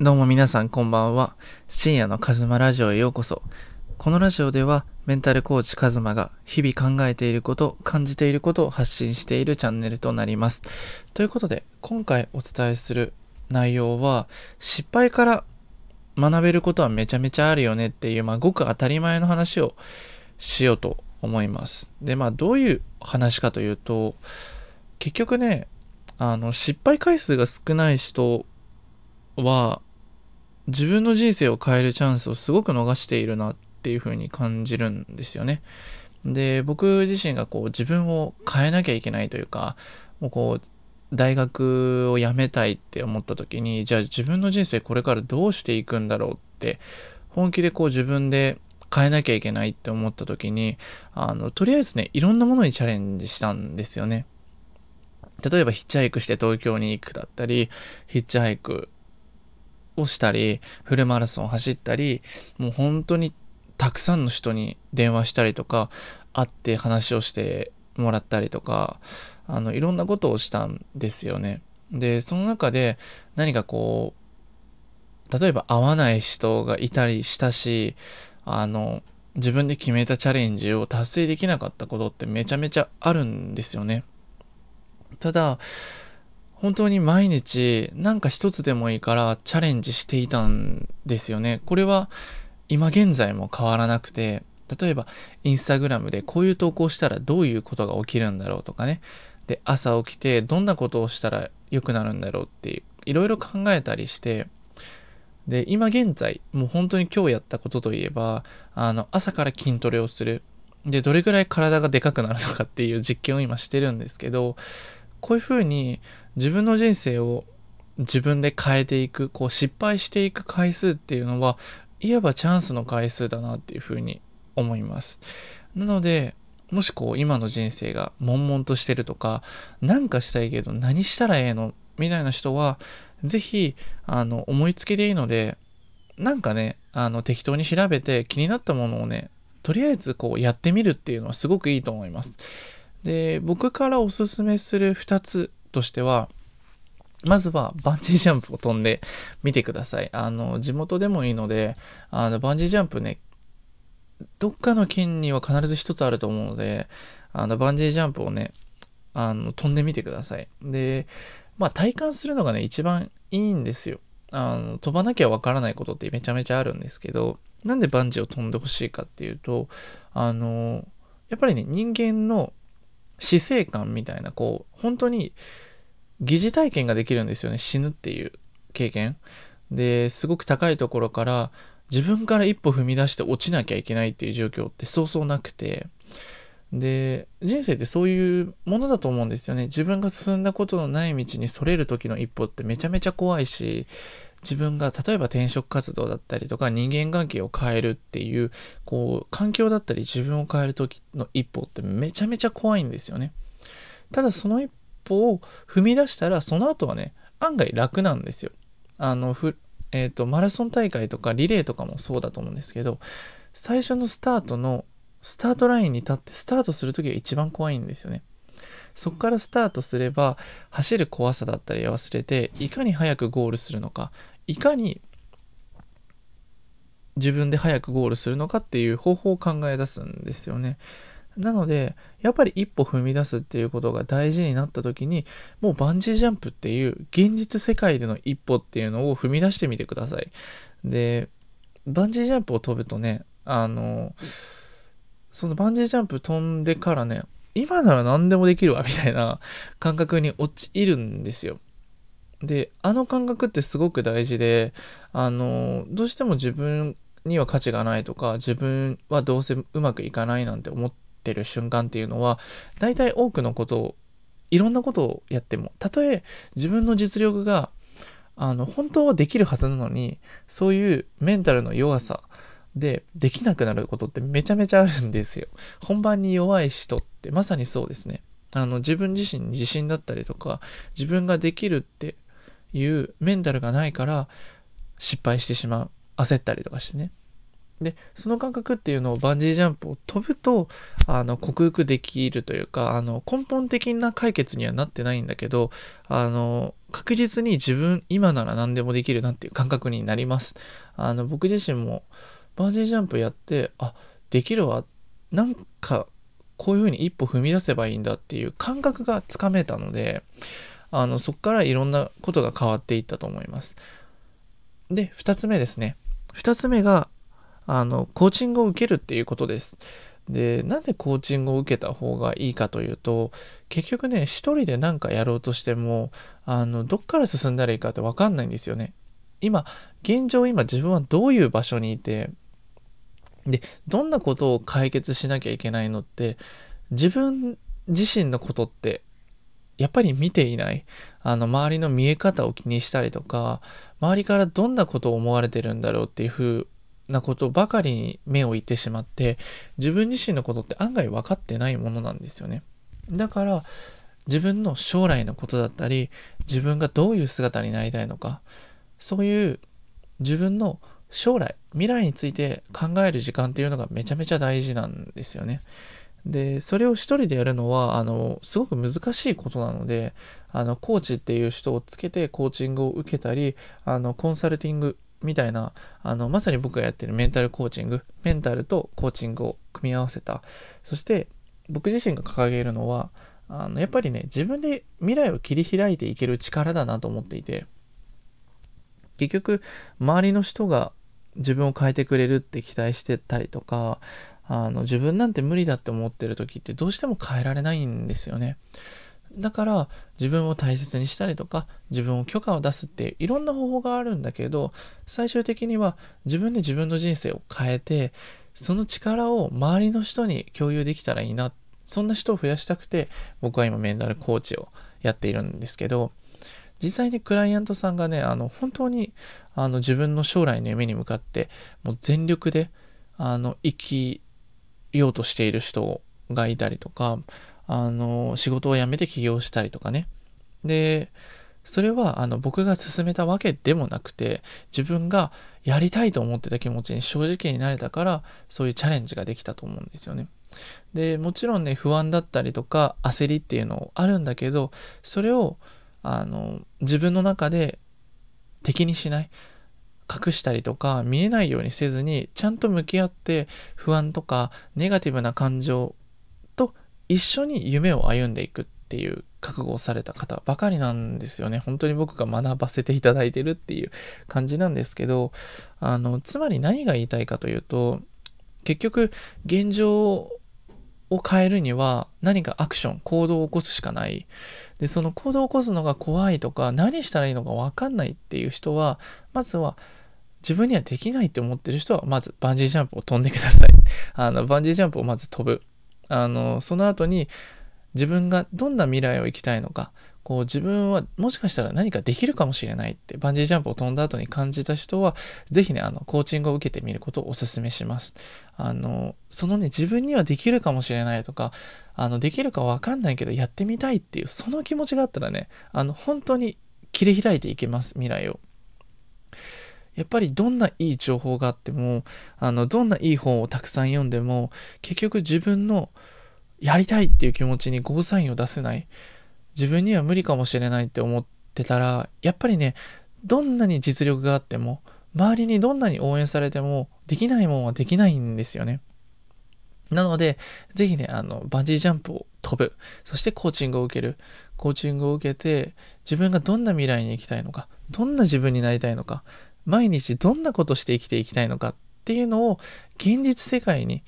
どうも皆さんこんばんは。深夜のカズマラジオへようこそ。このラジオではメンタルコーチカズマが日々考えていること、感じていることを発信しているチャンネルとなります。ということで、今回お伝えする内容は、失敗から学べることはめちゃめちゃあるよねっていう、まあ、ごく当たり前の話をしようと思います。で、まあ、どういう話かというと、結局ね、あの、失敗回数が少ない人は、自分の人生を変えるチャンスをすごく逃しているなっていう風に感じるんですよね。で、僕自身がこう自分を変えなきゃいけないというか、もうこう、大学を辞めたいって思った時に、じゃあ自分の人生これからどうしていくんだろうって、本気でこう自分で変えなきゃいけないって思った時に、あの、とりあえずね、いろんなものにチャレンジしたんですよね。例えばヒッチハイクして東京に行くだったり、ヒッチハイクをしたり、フルマラソンを走ったり、もう本当にたくさんの人に電話したりとか、会って話をしてもらったりとか、あの、いろんなことをしたんですよね。で、その中で何かこう、例えば会わない人がいたりしたし、あの、自分で決めたチャレンジを達成できなかったことってめちゃめちゃあるんですよね。ただ、本当に毎日なんか一つでもいいからチャレンジしていたんですよね。これは今現在も変わらなくて、例えばインスタグラムでこういう投稿したらどういうことが起きるんだろうとかね。で、朝起きてどんなことをしたら良くなるんだろうっていう、いろいろ考えたりして、で、今現在、もう本当に今日やったことといえば、あの、朝から筋トレをする。で、どれぐらい体がでかくなるのかっていう実験を今してるんですけど、こういうふうに自分の人生を自分で変えていく、こう失敗していく回数っていうのは、いわばチャンスの回数だなっていうふうに思います。なので、もしこう今の人生が悶々としてるとか、なんかしたいけど何したらええのみたいな人は、ぜひ、あの、思いつきでいいので、なんかね、あの、適当に調べて気になったものをね、とりあえずこうやってみるっていうのはすごくいいと思います。で、僕からおすすめする2つとしては、まずはバンジージャンプを飛んでみてください。あの、地元でもいいので、あの、バンジージャンプね、どっかの県には必ず一つあると思うので、あの、バンジージャンプをね、あの、飛んでみてください。で、まあ、体感するのがね、一番いいんですよ。あの、飛ばなきゃわからないことってめちゃめちゃあるんですけど、なんでバンジーを飛んでほしいかっていうと、あの、やっぱりね、人間の死生観みたいな、こう、本当に疑似体験ができるんですよね。死ぬっていう経験。で、すごく高いところから自分から一歩踏み出して落ちなきゃいけないっていう状況ってそうそうなくて、で、人生ってそういうものだと思うんですよね。自分が進んだことのない道にそれる時の一歩ってめちゃめちゃ怖いし、自分が例えば転職活動だったりとか人間関係を変えるっていう、こう、環境だったり自分を変える時の一歩ってめちゃめちゃ怖いんですよね。ただその一歩を踏み出したら、その後はね、案外楽なんですよ。あの、ふえっ、ー、と、マラソン大会とかリレーとかもそうだと思うんですけど、最初のスタートの、スタートラインに立ってスタートするときが一番怖いんですよね。そこからスタートすれば、走る怖さだったり忘れて、いかに早くゴールするのか、いかに自分で早くゴールするのかっていう方法を考え出すんですよね。なので、やっぱり一歩踏み出すっていうことが大事になった時に、もうバンジージャンプっていう現実世界での一歩っていうのを踏み出してみてください。で、バンジージャンプを飛ぶとね、あの、そのバンジージャンプ飛んでからね、今なら何でもできるわ、みたいな 感覚に陥るんですよ。で、あの感覚ってすごく大事で、あの、どうしても自分には価値がないとか、自分はどうせうまくいかないなんて思ってる瞬間っていうのは、大体多くのことを、いろんなことをやっても、たとえ自分の実力が、あの、本当はできるはずなのに、そういうメンタルの弱さ、で、できなくなることってめちゃめちゃあるんですよ。本番に弱い人ってまさにそうですね。あの、自分自身に自信だったりとか、自分ができるっていうメンタルがないから失敗してしまう。焦ったりとかしてね。で、その感覚っていうのをバンジージャンプを飛ぶと、あの、克服できるというか、あの、根本的な解決にはなってないんだけど、あの、確実に自分今なら何でもできるなっていう感覚になります。あの僕自身もバージージャンプやってあできるわなんかこういうふうに一歩踏み出せばいいんだっていう感覚がつかめたのであのそこからいろんなことが変わっていったと思います。で2つ目ですね2つ目があのコーチングを受けるっていうことです。で、なんでコーチングを受けた方がいいかというと、結局ね、一人で何かやろうとしても、あの、どっから進んだらいいかってわかんないんですよね。今、現状今自分はどういう場所にいて、で、どんなことを解決しなきゃいけないのって、自分自身のことって、やっぱり見ていない。あの、周りの見え方を気にしたりとか、周りからどんなことを思われてるんだろうっていうふうなことばかりに目をいってしまって自分自身のことって案外分かってないものなんですよねだから自分の将来のことだったり自分がどういう姿になりたいのかそういう自分の将来未来について考える時間っていうのがめちゃめちゃ大事なんですよねでそれを一人でやるのはあのすごく難しいことなのであのコーチっていう人をつけてコーチングを受けたりあのコンサルティングみたいな、あの、まさに僕がやってるメンタルコーチング、メンタルとコーチングを組み合わせた。そして、僕自身が掲げるのは、あの、やっぱりね、自分で未来を切り開いていける力だなと思っていて、結局、周りの人が自分を変えてくれるって期待してたりとか、あの、自分なんて無理だって思ってる時ってどうしても変えられないんですよね。だから自分を大切にしたりとか自分を許可を出すっていろんな方法があるんだけど最終的には自分で自分の人生を変えてその力を周りの人に共有できたらいいなそんな人を増やしたくて僕は今メンタルコーチをやっているんですけど実際にクライアントさんがねあの本当にあの自分の将来の夢に向かってもう全力であの生きようとしている人がいたりとかあの、仕事を辞めて起業したりとかね。で、それはあの僕が進めたわけでもなくて自分がやりたいと思ってた気持ちに正直になれたからそういうチャレンジができたと思うんですよね。でもちろんね不安だったりとか焦りっていうのあるんだけどそれをあの自分の中で敵にしない隠したりとか見えないようにせずにちゃんと向き合って不安とかネガティブな感情と一緒に夢を歩んでいくっていう覚悟をされた方ばかりなんですよね。本当に僕が学ばせていただいてるっていう感じなんですけど、あの、つまり何が言いたいかというと、結局、現状を変えるには何かアクション、行動を起こすしかない。で、その行動を起こすのが怖いとか、何したらいいのかわかんないっていう人は、まずは自分にはできないって思ってる人は、まずバンジージャンプを飛んでください。あの、バンジージャンプをまず飛ぶ。あの、その後に自分がどんな未来を生きたいのか、こう自分はもしかしたら何かできるかもしれないってバンジージャンプを飛んだ後に感じた人は、ぜひね、あの、コーチングを受けてみることをお勧めします。あの、そのね、自分にはできるかもしれないとか、あの、できるかわかんないけどやってみたいっていう、その気持ちがあったらね、あの、本当に切り開いていけます、未来を。やっぱりどんないい情報があっても、あの、どんないい本をたくさん読んでも、結局自分のやりたいっていう気持ちにゴーサインを出せない。自分には無理かもしれないって思ってたら、やっぱりね、どんなに実力があっても、周りにどんなに応援されても、できないもんはできないんですよね。なので、ぜひね、あの、バンジージャンプを飛ぶ。そしてコーチングを受ける。コーチングを受けて、自分がどんな未来に行きたいのか、どんな自分になりたいのか、毎日どんなことして生きていきたいのかっていうのを現実世界に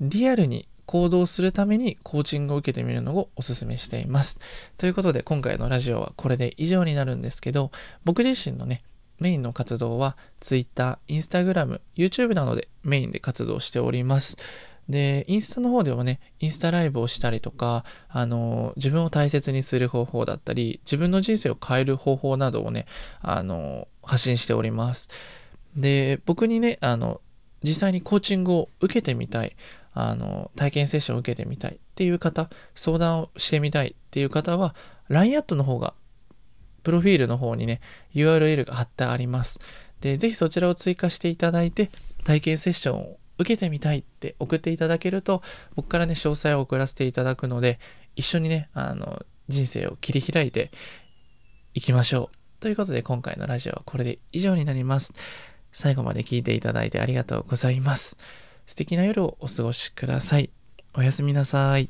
リアルに行動するためにコーチングを受けてみるのをお勧めしています。ということで今回のラジオはこれで以上になるんですけど僕自身のねメインの活動は Twitter、Instagram、YouTube などでメインで活動しております。で、インスタの方ではね、インスタライブをしたりとか、あの、自分を大切にする方法だったり、自分の人生を変える方法などをね、あの、発信しております。で、僕にね、あの、実際にコーチングを受けてみたい、あの、体験セッションを受けてみたいっていう方、相談をしてみたいっていう方は、LINE アットの方が、プロフィールの方にね、URL が貼ってあります。で、ぜひそちらを追加していただいて、体験セッションを受けてみたいって送っていただけると、僕からね、詳細を送らせていただくので、一緒にね、あの、人生を切り開いていきましょう。ということで、今回のラジオはこれで以上になります。最後まで聞いていただいてありがとうございます。素敵な夜をお過ごしください。おやすみなさい。